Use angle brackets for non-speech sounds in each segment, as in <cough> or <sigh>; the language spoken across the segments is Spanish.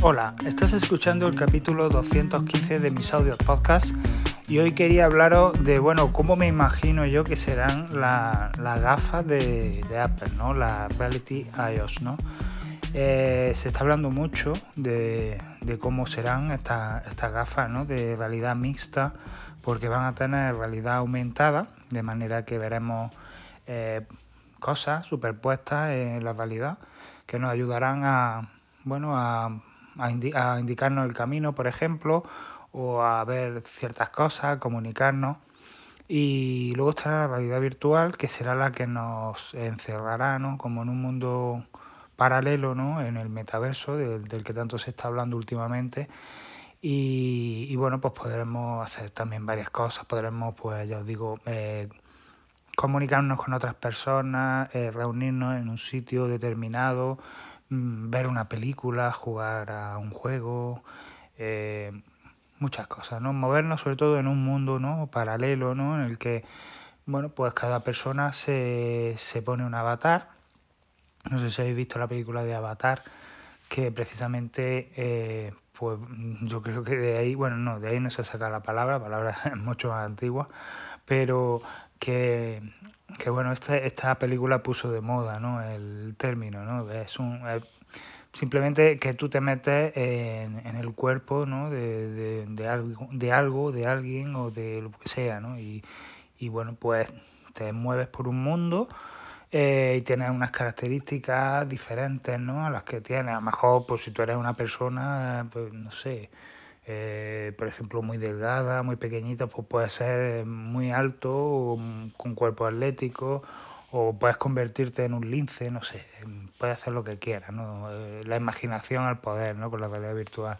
Hola, estás escuchando el capítulo 215 de mis audios podcast y hoy quería hablaros de, bueno, cómo me imagino yo que serán las gafas de, Apple, ¿no? La Reality iOS, ¿no? Eh, se está hablando mucho de, cómo serán estas gafas ¿no? de realidad mixta porque van a tener realidad aumentada de manera que veremos eh, cosas superpuestas en la realidad que nos ayudarán a, bueno, a, indicarnos el camino, por ejemplo, o a ver ciertas cosas, comunicarnos. Y luego estará la realidad virtual, que será la que nos encerrará, ¿no? Como en un mundo paralelo, ¿no? En el metaverso, del, que tanto se está hablando últimamente. Y, bueno, pues podremos hacer también varias cosas. Podremos, pues ya os digo, eh, comunicarnos con otras personas, eh, reunirnos en un sitio determinado, ver una película, jugar a un juego, eh, muchas cosas, ¿no? Movernos sobre todo en un mundo ¿no? paralelo, ¿no? En el que, bueno, pues cada persona se, se pone un avatar. No sé si habéis visto la película de Avatar, que precisamente, eh, pues yo creo que de ahí, bueno, no, de ahí no se saca la palabra, la palabra <laughs> es mucho más antigua, pero que, que bueno, esta, esta película puso de moda, ¿no? El término, ¿no? Es un... simplemente que tú te metes en, en el cuerpo, ¿no? De, de, de, algo, de algo, de alguien o de lo que sea, ¿no? Y, y bueno, pues te mueves por un mundo eh, y tienes unas características diferentes, ¿no? A las que tienes. A lo mejor, pues si tú eres una persona, pues no sé, eh, por ejemplo, muy delgada, muy pequeñita, pues puede ser muy alto, con cuerpo atlético, o puedes convertirte en un lince, no sé, puedes hacer lo que quieras, ¿no? Eh, la imaginación al poder, ¿no? Con la realidad virtual.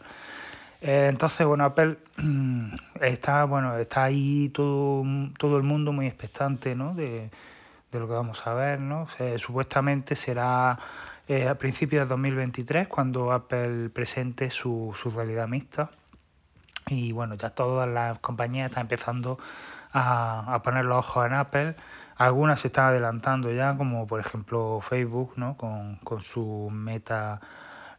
Eh, entonces, bueno, Apple <clears throat> está, bueno, está ahí todo, todo el mundo muy expectante, ¿no? De, de lo que vamos a ver, ¿no? supuestamente será a principios de 2023 cuando Apple presente su, su realidad mixta y bueno, ya todas las compañías están empezando a, a poner los ojos en Apple. Algunas se están adelantando ya, como por ejemplo Facebook, ¿no? Con, con su meta,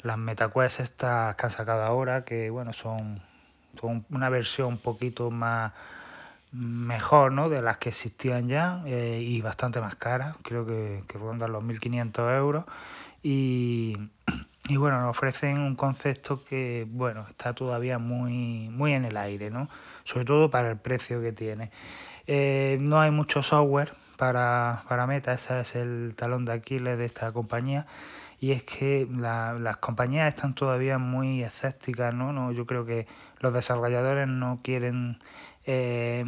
las MetaQuest estas que han sacado ahora, que bueno, son, son una versión un poquito más mejor ¿no? de las que existían ya eh, y bastante más caras, creo que, que rondan los 1.500 euros. Y, y bueno, nos ofrecen un concepto que, bueno, está todavía muy, muy en el aire, ¿no? Sobre todo para el precio que tiene. Eh, no hay mucho software para, para Meta, ese es el talón de Aquiles de esta compañía. Y es que las compañías están todavía muy escépticas, ¿no? no yo creo que los desarrolladores no quieren eh,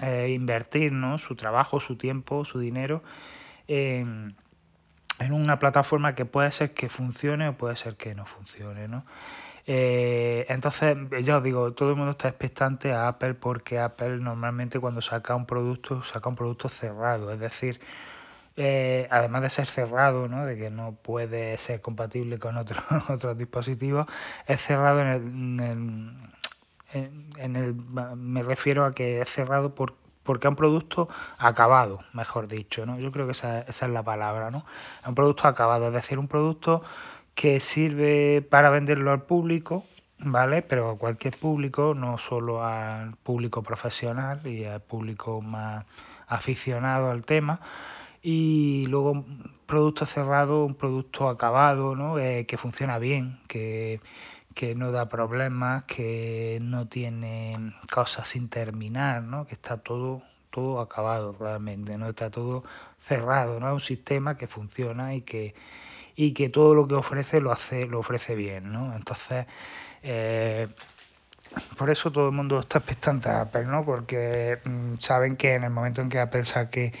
eh, invertir ¿no? su trabajo, su tiempo, su dinero en en una plataforma que puede ser que funcione o puede ser que no funcione, ¿no? Eh, entonces, ya os digo, todo el mundo está expectante a Apple porque Apple normalmente cuando saca un producto, saca un producto cerrado, es decir, eh, además de ser cerrado, ¿no? de que no puede ser compatible con otros <laughs> otros dispositivos, es cerrado en el, en en el, me refiero a que es cerrado por porque es un producto acabado, mejor dicho, ¿no? Yo creo que esa, esa es la palabra, ¿no? Es un producto acabado, es decir, un producto que sirve para venderlo al público, ¿vale? Pero a cualquier público, no solo al público profesional y al público más aficionado al tema. Y luego un producto cerrado, un producto acabado, ¿no? Eh, que funciona bien, que que no da problemas, que no tiene cosas sin terminar, ¿no? que está todo, todo acabado realmente, no está todo cerrado, ¿no? Es un sistema que funciona y que, y que todo lo que ofrece lo hace, lo ofrece bien, ¿no? Entonces, eh, por eso todo el mundo está expectante a Apple, ¿no? Porque mm, saben que en el momento en que Apple saque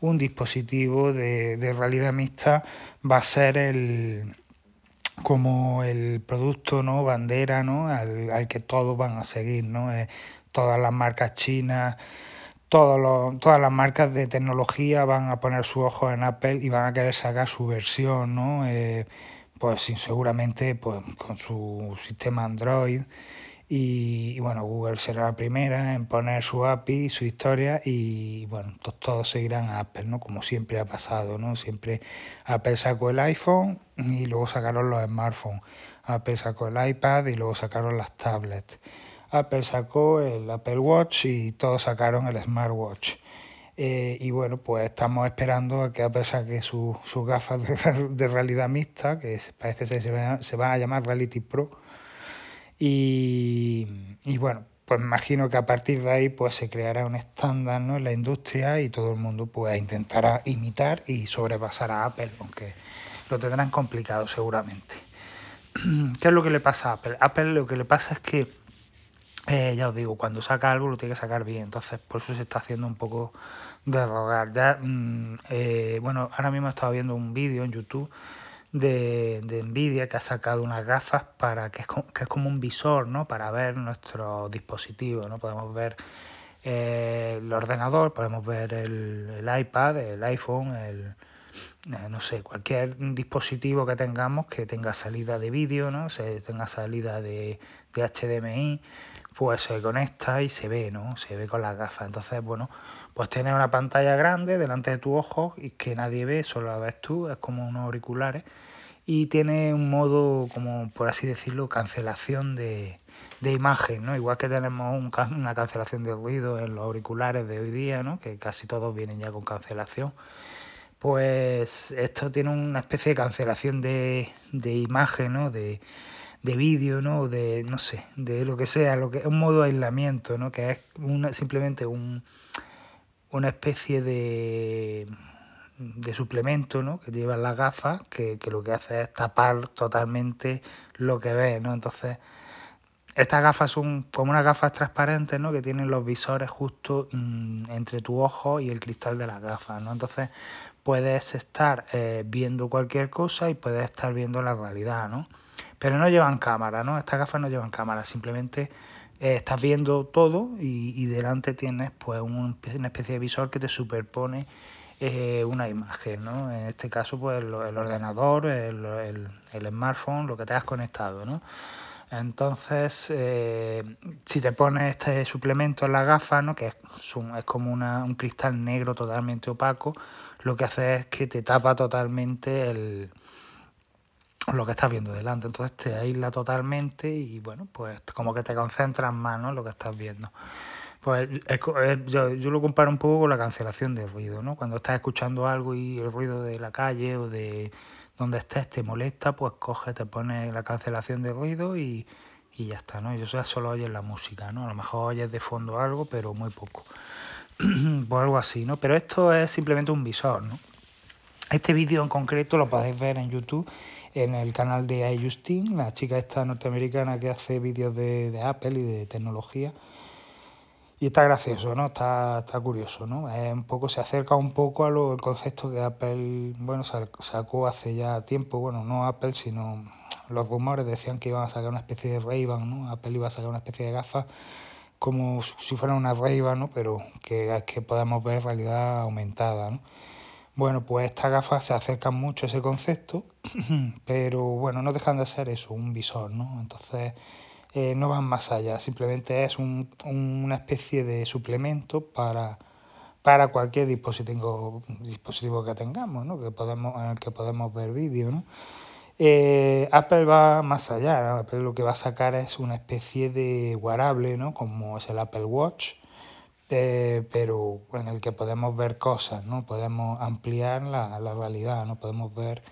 un dispositivo de, de realidad mixta va a ser el, como el producto no bandera no al, al que todos van a seguir no eh, todas las marcas chinas todos los, todas las marcas de tecnología van a poner su ojo en Apple y van a querer sacar su versión no eh, pues seguramente pues con su sistema Android y, bueno, Google será la primera en poner su API, su historia y bueno, todos seguirán a Apple, ¿no? Como siempre ha pasado, ¿no? Siempre Apple sacó el iPhone y luego sacaron los smartphones. Apple sacó el iPad y luego sacaron las tablets. Apple sacó el Apple Watch y todos sacaron el Smartwatch. Eh, y bueno, pues estamos esperando a que Apple saque sus gafas <laughs> de, realidad mixta, que parece que se van, a llamar Reality Pro. Y, bueno, pues imagino que a partir de ahí pues se creará un estándar ¿no? en la industria y todo el mundo pues intentará imitar y sobrepasar a Apple, aunque lo tendrán complicado seguramente. <clears throat> ¿Qué es lo que le pasa a Apple? Apple lo que le pasa es que, eh, ya os digo, cuando saca algo lo tiene que sacar bien, entonces por eso se está haciendo un poco de rogar. Ya, mm, eh, bueno, ahora mismo he estado viendo un vídeo en YouTube de, de, Nvidia que ha sacado unas gafas para que es, como, que es como un visor, ¿no? Para ver nuestro dispositivo, ¿no? Podemos ver eh, el ordenador, podemos ver el, el iPad, el iPhone, el, no sé, cualquier dispositivo que tengamos que tenga salida de vídeo, ¿no? Se tenga salida de, de HDMI, pues se conecta y se ve, ¿no? Se ve con las gafas. Entonces, bueno, pues tiene una pantalla grande delante de tu ojo y que nadie ve, solo la ves tú, es como unos auriculares. Y tiene un modo, como por así decirlo, cancelación de, de imagen, ¿no? Igual que tenemos una cancelación de ruido en los auriculares de hoy día, ¿no? Que casi todos vienen ya con cancelación. Pues esto tiene una especie de cancelación de, de imagen, ¿no? De, de vídeo, ¿no? De, no sé, de lo que sea, lo que un modo de aislamiento, ¿no? Que es una, simplemente un, una especie de, de suplemento, ¿no? Que lleva las gafas, que, que, lo que hace es tapar totalmente lo que ves, ¿no? Entonces, estas gafas son como unas gafas transparentes, ¿no? Que tienen los visores justo mm, entre tu ojo y el cristal de las gafas, ¿no? Entonces, puedes estar eh, viendo cualquier cosa y puedes estar viendo la realidad, ¿no? Pero no llevan cámara, ¿no? Estas gafas no llevan cámara, simplemente eh, estás viendo todo y, delante tienes pues un, una especie de visor que te superpone eh, una imagen, ¿no? En este caso pues el, ordenador, el, el, smartphone, lo que te has conectado, ¿no? Entonces, eh, si te pones este suplemento en la gafa, ¿no? que es, es como una, un cristal negro totalmente opaco, lo que hace es que te tapa totalmente el, lo que estás viendo delante. Entonces te aísla totalmente y bueno, pues como que te concentras más ¿no? en lo que estás viendo. Pues yo, yo, lo comparo un poco con la cancelación del ruido, ¿no? Cuando estás escuchando algo y el ruido de la calle o de donde estés te molesta, pues coge, te pone la cancelación de ruido y, y ya está, ¿no? Y eso ya solo oyes la música, ¿no? A lo mejor oyes de fondo algo, pero muy poco. <clears throat> pues algo así, ¿no? Pero esto es simplemente un visor, ¿no? Este vídeo en concreto lo podéis ver en YouTube en el canal de iJustine, la chica esta norteamericana que hace vídeos de, de, Apple y de tecnología. Y está gracioso, ¿no? Está, está curioso, ¿no? Es un poco, se acerca un poco a lo, el concepto que Apple, bueno, sacó hace ya tiempo, bueno, no Apple, sino los rumores decían que iban a sacar una especie de Ray-Ban, ¿no? Apple iba a sacar una especie de gafas como si fuera una Ray-Ban, ¿no? Pero que, que podamos ver realidad aumentada, ¿no? Bueno, pues estas gafas se acercan mucho a ese concepto, <clears throat> pero bueno, no dejan de ser eso, un visor, ¿no? Entonces eh, no van más allá, simplemente es un, una especie de suplemento para, para cualquier dispositivo, que tengamos, ¿no? que podemos, en el que podemos ver vídeo. ¿no? Eh, Apple va más allá, Apple lo que va a sacar es una especie de wearable, ¿no? como es el Apple Watch, eh, pero en el que podemos ver cosas, ¿no? Podemos ampliar la, la realidad, ¿no? Podemos ver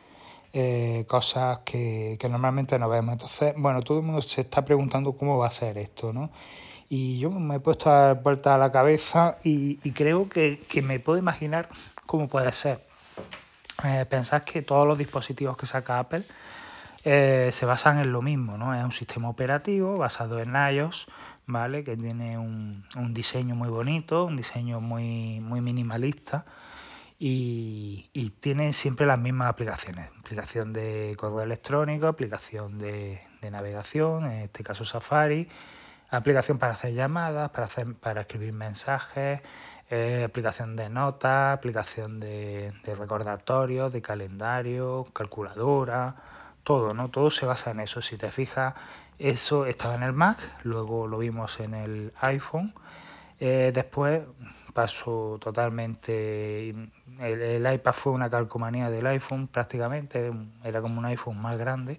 eh, cosas que, que, normalmente no vemos. Entonces, bueno, todo el mundo se está preguntando cómo va a ser esto, ¿no? Y yo me he puesto a dar vuelta a la cabeza y, y creo que, que, me puedo imaginar cómo puede ser. Eh, pensad que todos los dispositivos que saca Apple eh, se basan en lo mismo, ¿no? Es un sistema operativo basado en iOS, ¿vale? Que tiene un, un diseño muy bonito, un diseño muy, muy minimalista y, y, tiene siempre las mismas aplicaciones. Aplicación de correo electrónico, aplicación de, de navegación, en este caso Safari, aplicación para hacer llamadas, para, hacer, para escribir mensajes, eh, aplicación de notas, aplicación de, de recordatorios, de calendario, calculadora, todo, ¿no? Todo se basa en eso. Si te fijas, eso estaba en el Mac, luego lo vimos en el iPhone. Eh, después pasó totalmente. El, el, iPad fue una calcomanía del iPhone prácticamente, era como un iPhone más grande.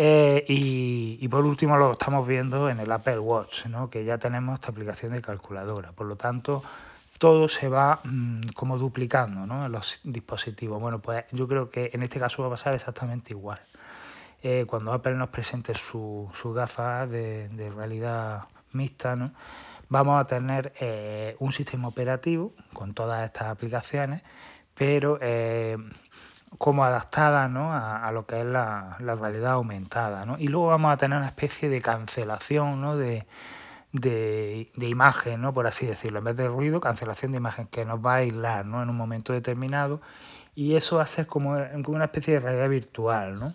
Eh, y, por último lo estamos viendo en el Apple Watch, ¿no? que ya tenemos esta aplicación de calculadora. Por lo tanto, todo se va mm, como duplicando ¿no? en los dispositivos. Bueno, pues yo creo que en este caso va a pasar exactamente igual. Eh, cuando Apple nos presente su, su gafas de, realidad mixta, ¿no? vamos a tener eh, un sistema operativo con todas estas aplicaciones, pero como adaptada ¿no? a, lo que es la, realidad aumentada. ¿no? Y luego vamos a tener una especie de cancelación ¿no? de, de, imagen, ¿no? por así decirlo. En vez de ruido, cancelación de imagen que nos va a aislar ¿no? en un momento determinado. Y eso va a ser como una especie de realidad virtual. ¿no?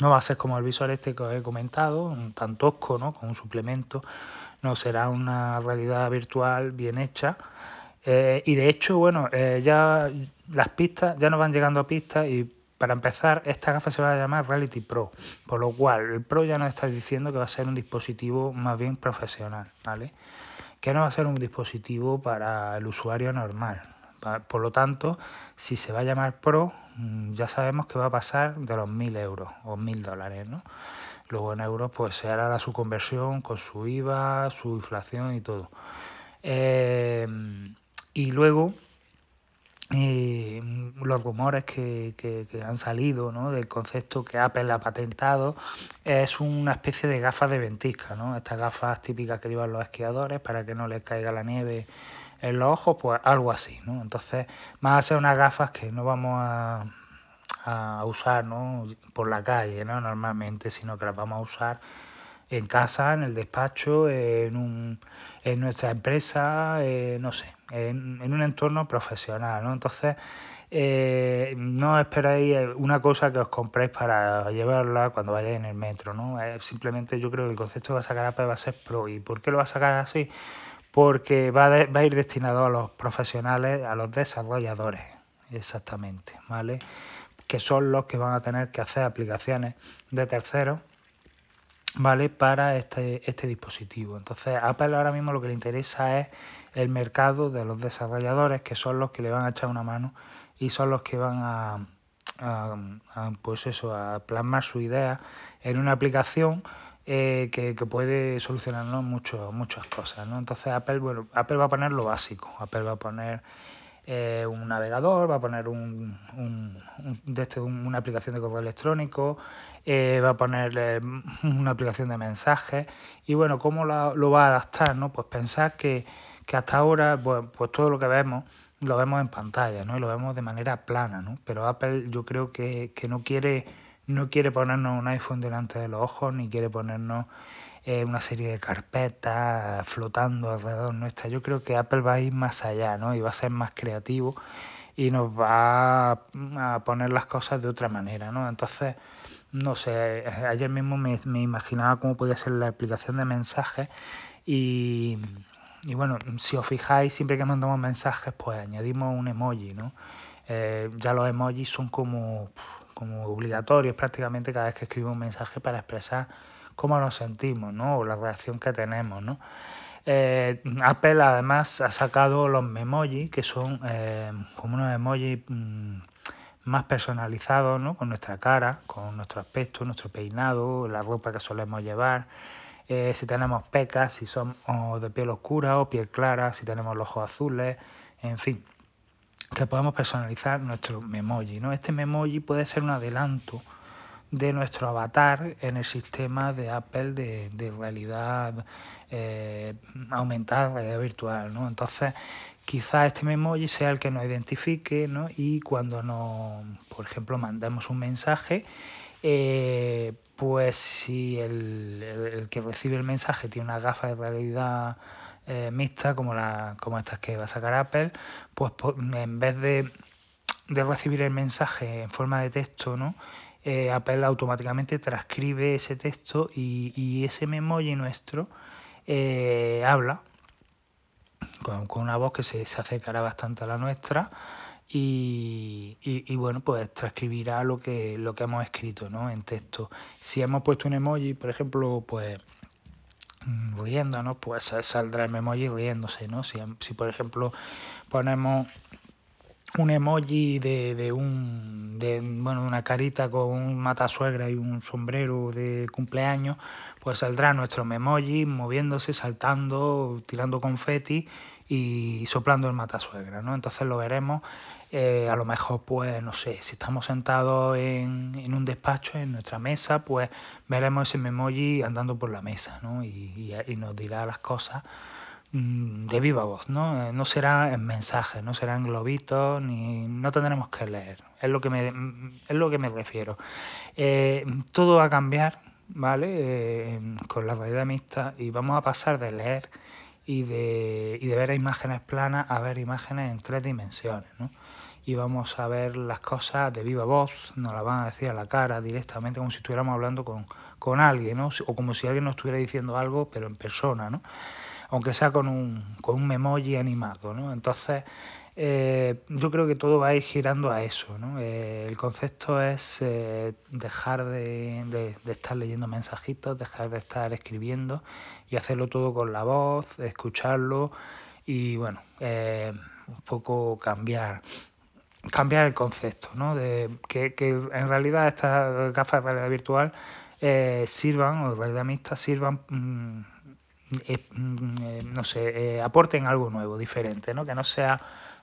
No va a ser como el visor este que os he comentado, tan tosco, ¿no? con un suplemento. No, será una realidad virtual bien hecha. Eh, y de hecho, bueno, eh, ya las pistas ya nos van llegando a pistas y para empezar, esta gafa se va a llamar Reality Pro, por lo cual el Pro ya nos está diciendo que va a ser un dispositivo más bien profesional, ¿vale? Que no va a ser un dispositivo para el usuario normal. Por lo tanto, si se va a llamar Pro, ya sabemos que va a pasar de los 1000 euros o 1000 dólares, ¿no? Luego en euros, pues se hará su conversión con su IVA, su inflación y todo. Eh, y luego eh, los rumores que, han salido ¿no? del concepto que Apple ha patentado es una especie de gafas de ventisca, ¿no? estas gafas típicas que llevan los esquiadores para que no les caiga la nieve en los ojos, pues algo así. ¿no? Entonces, más a ser unas gafas que no vamos a, a usar ¿no? por la calle ¿no? normalmente, sino que las vamos a usar en casa, en el despacho, en, un, en nuestra empresa, eh, no sé, en, un entorno profesional, ¿no? Entonces, eh, no esperéis una cosa que os compréis para llevarla cuando vayáis en el metro, ¿no? simplemente yo creo que el concepto que va a sacar va a ser Pro. ¿Y por qué lo va a sacar así? Porque va a, ir destinado a los profesionales, a los desarrolladores, exactamente, ¿vale? Que son los que van a tener que hacer aplicaciones de terceros ¿vale? Para este, este dispositivo. Entonces, Apple ahora mismo lo que le interesa es el mercado de los desarrolladores, que son los que le van a echar una mano y son los que van a, pues eso, a plasmar su idea en una aplicación eh, que, puede solucionarnos mucho, muchas cosas. ¿no? Entonces, Apple, bueno, Apple va a poner lo básico. Apple va a poner eh, un navegador, va a poner un, de este, una aplicación de correo electrónico, eh, va a poner una aplicación de mensajes y bueno, ¿cómo lo va a adaptar? ¿no? Pues pensar que, hasta ahora pues, pues, todo lo que vemos lo vemos en pantalla ¿no? y lo vemos de manera plana, ¿no? pero Apple yo creo que, que no quiere no quiere ponernos un iPhone delante de los ojos ni quiere ponernos eh, una serie de carpetas flotando alrededor nuestra. Yo creo que Apple va a ir más allá, ¿no? Y va a ser más creativo y nos va a poner las cosas de otra manera, ¿no? Entonces, no sé, ayer mismo me, imaginaba cómo podía ser la aplicación de mensajes y, y, bueno, si os fijáis, siempre que mandamos mensajes, pues añadimos un emoji, ¿no? Eh, ya los emojis son como, como obligatorios prácticamente cada vez que escribo un mensaje para expresar cómo nos sentimos, ¿no? O la reacción que tenemos, ¿no? Eh, Apple además ha sacado los memojis, que son eh, como unos emojis mm, más personalizados, ¿no? Con nuestra cara, con nuestro aspecto, nuestro peinado, la ropa que solemos llevar. Eh, si tenemos pecas, si somos de piel oscura o piel clara, si tenemos los ojos azules, en fin, que podemos personalizar nuestro memoji. ¿no? Este memoji puede ser un adelanto de nuestro avatar en el sistema de Apple de, realidad eh, aumentada, realidad virtual, ¿no? Entonces, quizás este memoji sea el que nos identifique, ¿no? Y cuando nos, por ejemplo, mandamos un mensaje, eh, pues si el, que recibe el mensaje tiene una gafa de realidad eh, mixta como la como estas que va a sacar Apple, pues en vez de, de recibir el mensaje en forma de texto, ¿no? eh, Apple automáticamente transcribe ese texto y, ese memoji nuestro eh, habla con, una voz que se, se, acercará bastante a la nuestra y, bueno, pues transcribirá lo que, lo que hemos escrito ¿no? en texto. Si hemos puesto un emoji, por ejemplo, pues mm, riéndonos, pues saldrá el emoji riéndose, ¿no? Si, si por ejemplo ponemos un emoji de, de un de bueno una carita con un matasuegra y un sombrero de cumpleaños pues saldrá nuestro memoji moviéndose saltando tirando confeti y soplando el matasuegra no entonces lo veremos eh, a lo mejor pues no sé si estamos sentados en, en, un despacho en nuestra mesa pues veremos ese memoji andando por la mesa ¿no? y, y, nos dirá las cosas Mm, de viva voz, ¿no? Eh, no será en mensajes, no serán globitos, ni no tendremos que leer. Es lo que me, mm, es lo que me refiero. Eh, todo va a cambiar, ¿vale? Con la realidad mixta y vamos a pasar de leer y de, y de ver imágenes planas a ver imágenes en tres dimensiones, ¿no? Y vamos a ver las cosas de viva voz, nos las van a decir a la cara directamente, como si estuviéramos hablando con, con alguien, ¿no? O como si alguien nos estuviera diciendo algo, pero en persona, ¿no? aunque sea con un, con un memoji animado, ¿no? Entonces, eh, yo creo que todo va a ir girando a eso, ¿no? Eh, el concepto es eh, dejar de, de, de, estar leyendo mensajitos, dejar de estar escribiendo y hacerlo todo con la voz, escucharlo y, bueno, un poco cambiar cambiar el concepto, ¿no? De que, que en realidad estas gafas de realidad virtual eh, sirvan, o realidad mixta, sirvan mmm, eh, no sé, eh, aporten algo nuevo, diferente, ¿no? Que no sea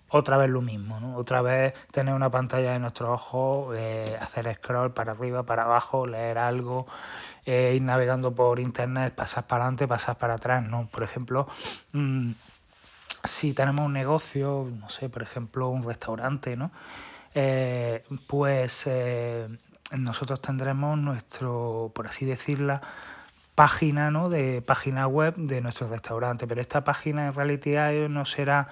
otra vez lo mismo, ¿no? Otra vez tener una pantalla de nuestros ojos, eh, hacer scroll para arriba, para abajo, leer algo, ir navegando por internet, pasar para adelante, pasar para atrás, ¿no? Por ejemplo, mmm, si tenemos un negocio, no sé, por ejemplo, un restaurante, ¿no? Eh, pues nosotros tendremos nuestro, por así decirla, página, ¿no? De página web de nuestro restaurante, pero esta página en realidad no será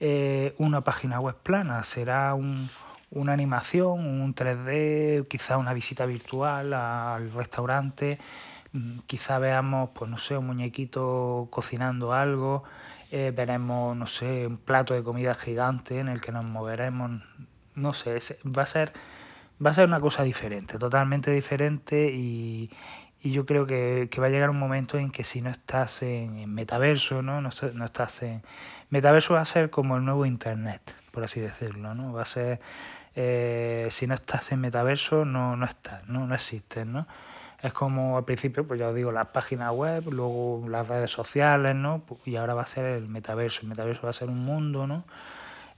eh, una página web plana, será un, una animación, un 3D, quizá una visita virtual al restaurante, mm, quizá veamos, pues no sé, un muñequito cocinando algo, eh, veremos, no sé, un plato de comida gigante en el que nos moveremos, no sé, va a ser va a ser una cosa diferente, totalmente diferente y, y yo creo que, que, va a llegar un momento en que si no estás en, metaverso, ¿no? No, no, estás en... Metaverso va a ser como el nuevo Internet, por así decirlo, ¿no? Va a ser... Eh, si no estás en metaverso, no, no estás, ¿no? No existes, ¿no? Es como al principio, pues ya os digo, las páginas web, luego las redes sociales, ¿no? Y ahora va a ser el metaverso. El metaverso va a ser un mundo, ¿no?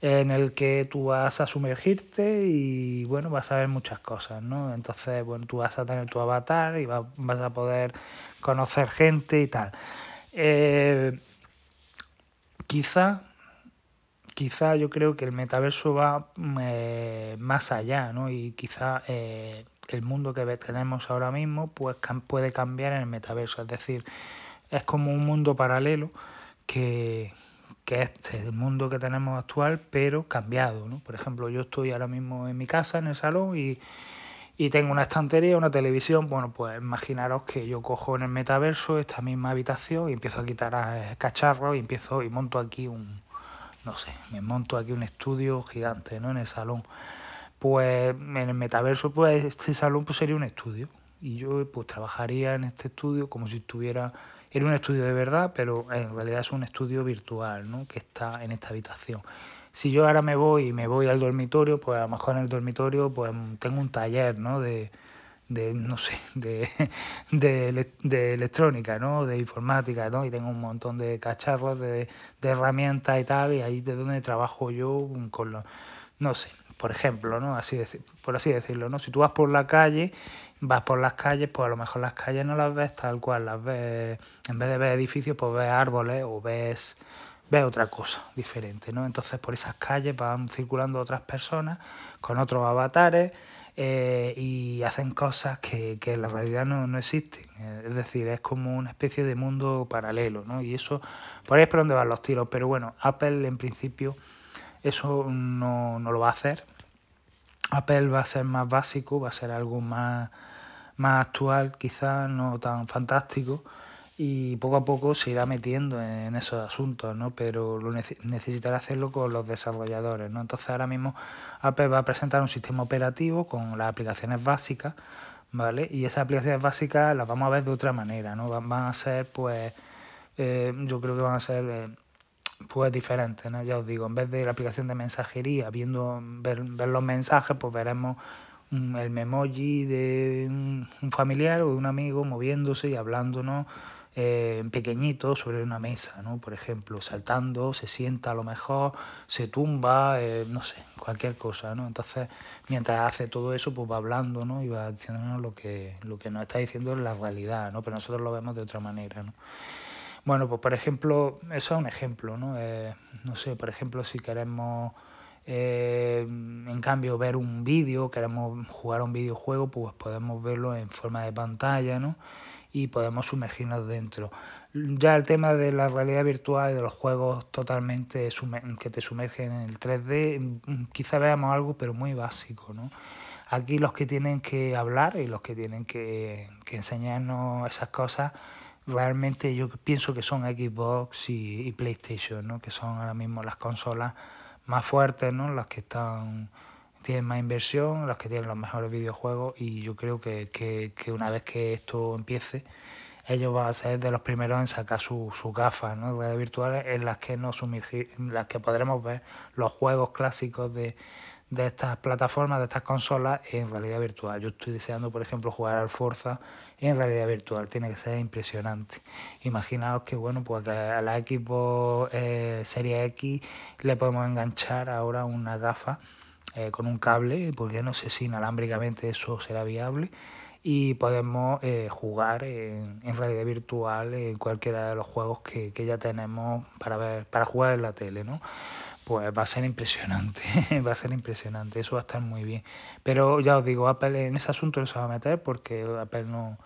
en el que tú vas a sumergirte y bueno, vas a ver muchas cosas, ¿no? Entonces, bueno, tú vas a tener tu avatar y va, vas a poder conocer gente y tal. Eh, quizá, quizá yo creo que el metaverso va eh, más allá, ¿no? Y quizá eh, el mundo que tenemos ahora mismo pues puede cambiar en el metaverso, es decir, es como un mundo paralelo que que este es el mundo que tenemos actual, pero cambiado. ¿no? Por ejemplo, yo estoy ahora mismo en mi casa, en el salón, y, y tengo una estantería, una televisión. Bueno, pues imaginaros que yo cojo en el metaverso esta misma habitación y empiezo a quitar cacharros y empiezo y monto aquí un, no sé, me monto aquí un estudio gigante, ¿no? En el salón. Pues en el metaverso, pues este salón pues sería un estudio. Y yo pues trabajaría en este estudio como si estuviera era un estudio de verdad, pero en realidad es un estudio virtual, ¿no? Que está en esta habitación. Si yo ahora me voy y me voy al dormitorio, pues a lo mejor en el dormitorio pues tengo un taller, ¿no? De, de no sé, de, <laughs> de, electrónica, ¿no? De informática, ¿no? Y tengo un montón de cacharros, de, de herramientas y tal, y ahí de donde trabajo yo con los, no sé, por ejemplo, ¿no? Así decir, por así decirlo, ¿no? Si tú vas por la calle, vas por las calles, pues a lo mejor las calles no las ves tal cual, las ves, en vez de ver edificios, pues ves árboles o ves, ves otra cosa diferente, ¿no? Entonces por esas calles van circulando otras personas con otros avatares eh, y hacen cosas que, que en la realidad no, no existen. Es decir, es como una especie de mundo paralelo, ¿no? Y eso, por ahí es por donde van los tiros. Pero bueno, Apple en principio eso no, no lo va a hacer. Apple va a ser más básico, va a ser algo más, más actual, quizás no tan fantástico, y poco a poco se irá metiendo en esos asuntos, ¿no? Pero lo necesitará hacerlo con los desarrolladores, ¿no? Entonces ahora mismo Apple va a presentar un sistema operativo con las aplicaciones básicas, ¿vale? Y esas aplicaciones básicas las vamos a ver de otra manera, ¿no? Van, a ser, pues, eh, yo creo que van a ser... Eh, pues diferente, ¿no? Ya os digo, en vez de la aplicación de mensajería, viendo ver, ver los mensajes, pues veremos el memoji de un familiar o de un amigo moviéndose y hablándonos eh, pequeñito sobre una mesa, ¿no? Por ejemplo, saltando, se sienta a lo mejor, se tumba, eh, no sé, cualquier cosa, ¿no? Entonces, mientras hace todo eso, pues va hablando, ¿no? Y va diciéndonos lo que, lo que nos está diciendo es la realidad, ¿no? Pero nosotros lo vemos de otra manera, ¿no? Bueno, pues por ejemplo, eso es un ejemplo, ¿no? Eh, no sé, por ejemplo, si queremos eh, en cambio, ver un vídeo, queremos jugar a un videojuego, pues podemos verlo en forma de pantalla, ¿no? Y podemos sumergirnos dentro. Ya el tema de la realidad virtual y de los juegos totalmente que te sumergen en el 3D, mm, quizá veamos algo, pero muy básico, ¿no? Aquí los que tienen que hablar y los que tienen que, enseñarnos esas cosas, realmente yo pienso que son Xbox y, y PlayStation, ¿no? Que son ahora mismo las consolas más fuertes, ¿no? Las que están tienen más inversión, las que tienen los mejores videojuegos y yo creo que, que, que una vez que esto empiece, ellos van a ser de los primeros en sacar sus su gafas ¿no? virtuales en las que nos sumergir, en las que podremos ver los juegos clásicos de, de estas plataformas, de estas consolas en realidad virtual. Yo estoy deseando, por ejemplo, jugar al Forza en realidad virtual. Tiene que ser impresionante. Imaginaos que, bueno, pues a la Xbox eh, Serie X le podemos enganchar ahora una gafa eh, con un cable, porque no sé si inalámbricamente eso será viable. Y podemos eh, jugar en, en, realidad virtual en cualquiera de los juegos que, que ya tenemos para ver, para jugar en la tele, ¿no? Pues va a ser impresionante, <laughs> va a ser impresionante, eso va a estar muy bien. Pero ya os digo, Apple en ese asunto no se va a meter porque Apple no,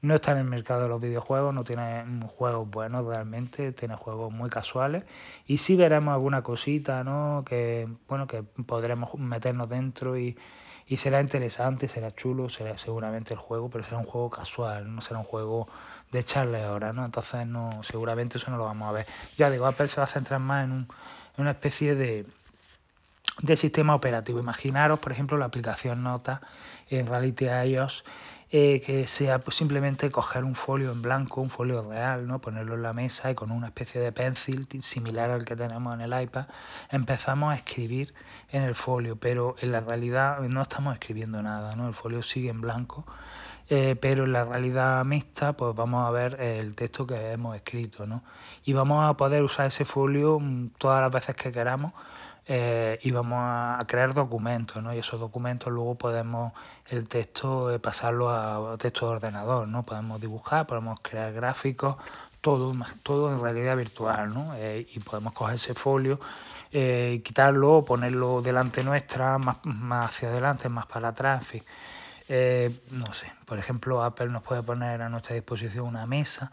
no está en el mercado de los videojuegos, no tiene juegos buenos realmente, tiene juegos muy casuales y sí veremos alguna cosita, ¿no? Que, bueno, que podremos meternos dentro y, y será interesante, será chulo, será seguramente el juego, pero será un juego casual, no será un juego de echarle ahora, ¿no? Entonces no, seguramente eso no lo vamos a ver. Ya digo, Apple se va a centrar más en un una especie de, de sistema operativo. Imaginaros, por ejemplo, la aplicación Nota en Reality iOS, eh, que sea pues, simplemente coger un folio en blanco, un folio real, ¿no? ponerlo en la mesa y con una especie de pencil similar al que tenemos en el iPad, empezamos a escribir en el folio, pero en la realidad no estamos escribiendo nada, ¿no? el folio sigue en blanco eh, pero en la realidad mixta pues vamos a ver el texto que hemos escrito ¿no? y vamos a poder usar ese folio mm, todas las veces que queramos eh, y vamos a crear documentos ¿no? y esos documentos luego podemos el texto eh, pasarlo a, texto de ordenador ¿no? podemos dibujar, podemos crear gráficos todo, todo en realidad virtual ¿no? y podemos coger ese folio quitarlo, ponerlo delante nuestra, más, más hacia adelante, más para atrás, en fin. Eh, no sé, por ejemplo, Apple nos puede poner a nuestra disposición una mesa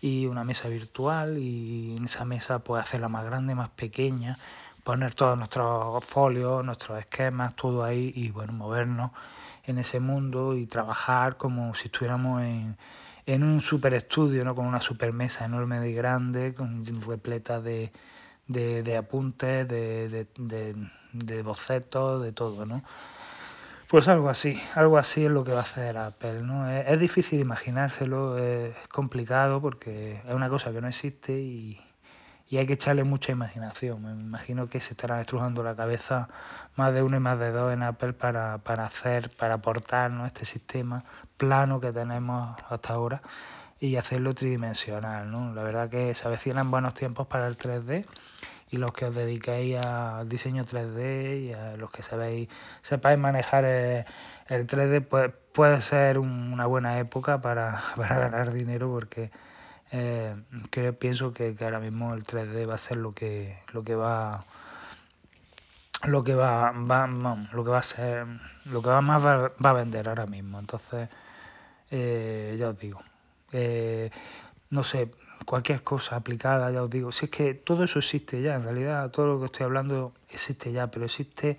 y una mesa virtual y en esa mesa puede hacerla más grande, más pequeña, poner todos nuestros folios, nuestros esquemas, todo ahí y bueno, movernos en ese mundo y trabajar como si estuviéramos en, en un super estudio, ¿no? con una super mesa enorme y grande, con, repleta de, de, de apuntes, de, de, de, de bocetos, de todo, ¿no? Pues algo así, algo así es lo que va a hacer Apple, ¿no? Es, difícil imaginárselo, es complicado porque es una cosa que no existe y, y, hay que echarle mucha imaginación. Me imagino que se estarán estrujando la cabeza más de uno y más de dos en Apple para, para hacer, para aportar este sistema plano que tenemos hasta ahora y hacerlo tridimensional, ¿no? La verdad que se avecinan buenos tiempos para el 3D y los que os dediquéis al diseño 3D y a los que sabéis, sepáis manejar el, 3D, pues, puede ser una buena época para, <laughs> para ganar dinero porque eh, pienso que, que, ahora mismo el 3D va a ser lo que, lo que va lo que va, va lo que va a ser lo que va más va, a vender ahora mismo. Entonces eh, ya os digo eh, no sé cualquier cosa aplicada, ya os digo, si es que todo eso existe ya, en realidad todo lo que estoy hablando existe ya, pero existe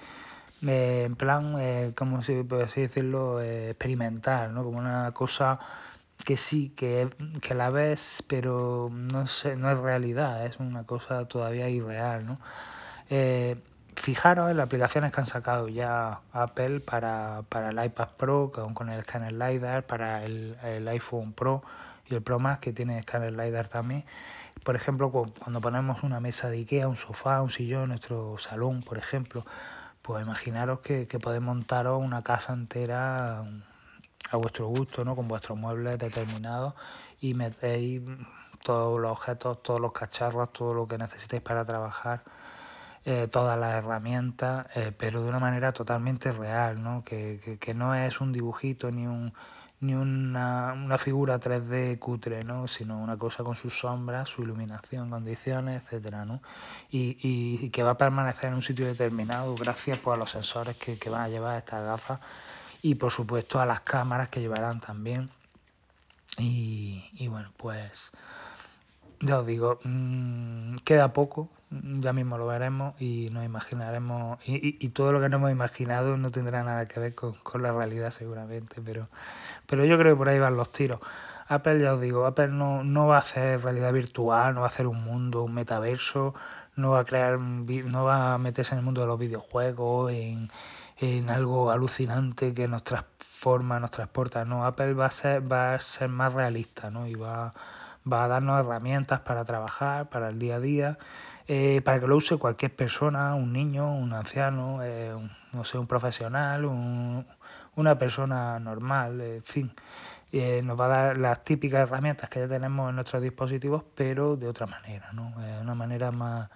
eh, en plan, eh, como si por así decirlo, eh, experimental, ¿no? Como una cosa que sí, que, que la ves, pero no sé, no es realidad, es una cosa todavía irreal, ¿no? fijaros en las aplicaciones que han sacado ya Apple para, para el iPad Pro con, con el scanner LiDAR, para el, el iPhone Pro Y el Pro Max que tiene escáner LiDAR también. Por ejemplo, cuando ponemos una mesa de Ikea, un sofá, un sillón en nuestro salón, por ejemplo, pues imaginaros que, que podéis montaros una casa entera a vuestro gusto, ¿no? Con vuestros muebles determinados y metéis todos los objetos, todos los cacharros, todo lo que necesitéis para trabajar, eh, todas las herramientas, eh, pero de una manera totalmente real, ¿no? Que, que, no es un dibujito ni un ni una, una, figura 3D cutre, ¿no? sino una cosa con sus sombras, su iluminación, condiciones, etcétera, ¿no? y, y, que va a permanecer en un sitio determinado gracias pues, a los sensores que, que van a llevar estas gafas y por supuesto a las cámaras que llevarán también. Y, y bueno, pues ya os digo, mmm, queda poco, ya mismo lo veremos y nos imaginaremos, y, y, todo lo que no hemos imaginado no tendrá nada que ver con, con, la realidad seguramente, pero, pero yo creo que por ahí van los tiros. Apple, ya os digo, Apple no, no va a hacer realidad virtual, no va a hacer un mundo, un metaverso, no va a crear, no va a meterse en el mundo de los videojuegos, en, en algo alucinante que nos transforma, nos transporta. No, Apple va a ser, va a ser más realista, ¿no? Y va, va a darnos herramientas para trabajar, para el día a día, eh, para que lo use cualquier persona, un niño, un anciano, eh, un, no sé, un profesional, un, una persona normal, en fin. Eh, nos va a dar las típicas herramientas que ya tenemos en nuestros dispositivos, pero de otra manera, ¿no? Una manera más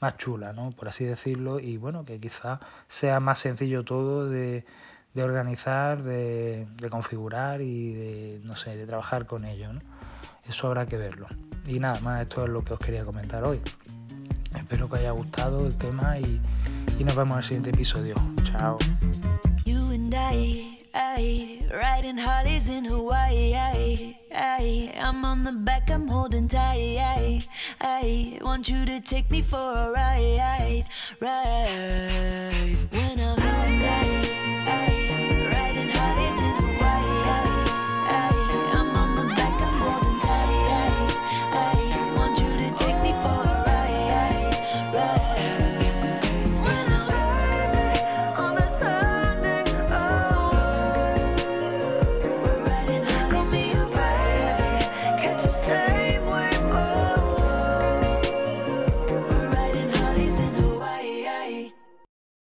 más chula, ¿no? por así decirlo, y bueno, que quizás sea más sencillo todo de, de organizar, de, de, configurar y de, no sé, de trabajar con ello. ¿no? Eso habrá que verlo. Y nada más, esto es lo que os quería comentar hoy. Espero que haya gustado el tema y, nos vemos en el siguiente episodio. Chao. In Hawaii. Ay, ay, I'm on the back, I'm holding. Ay, I want you to take me for a ride, ride. I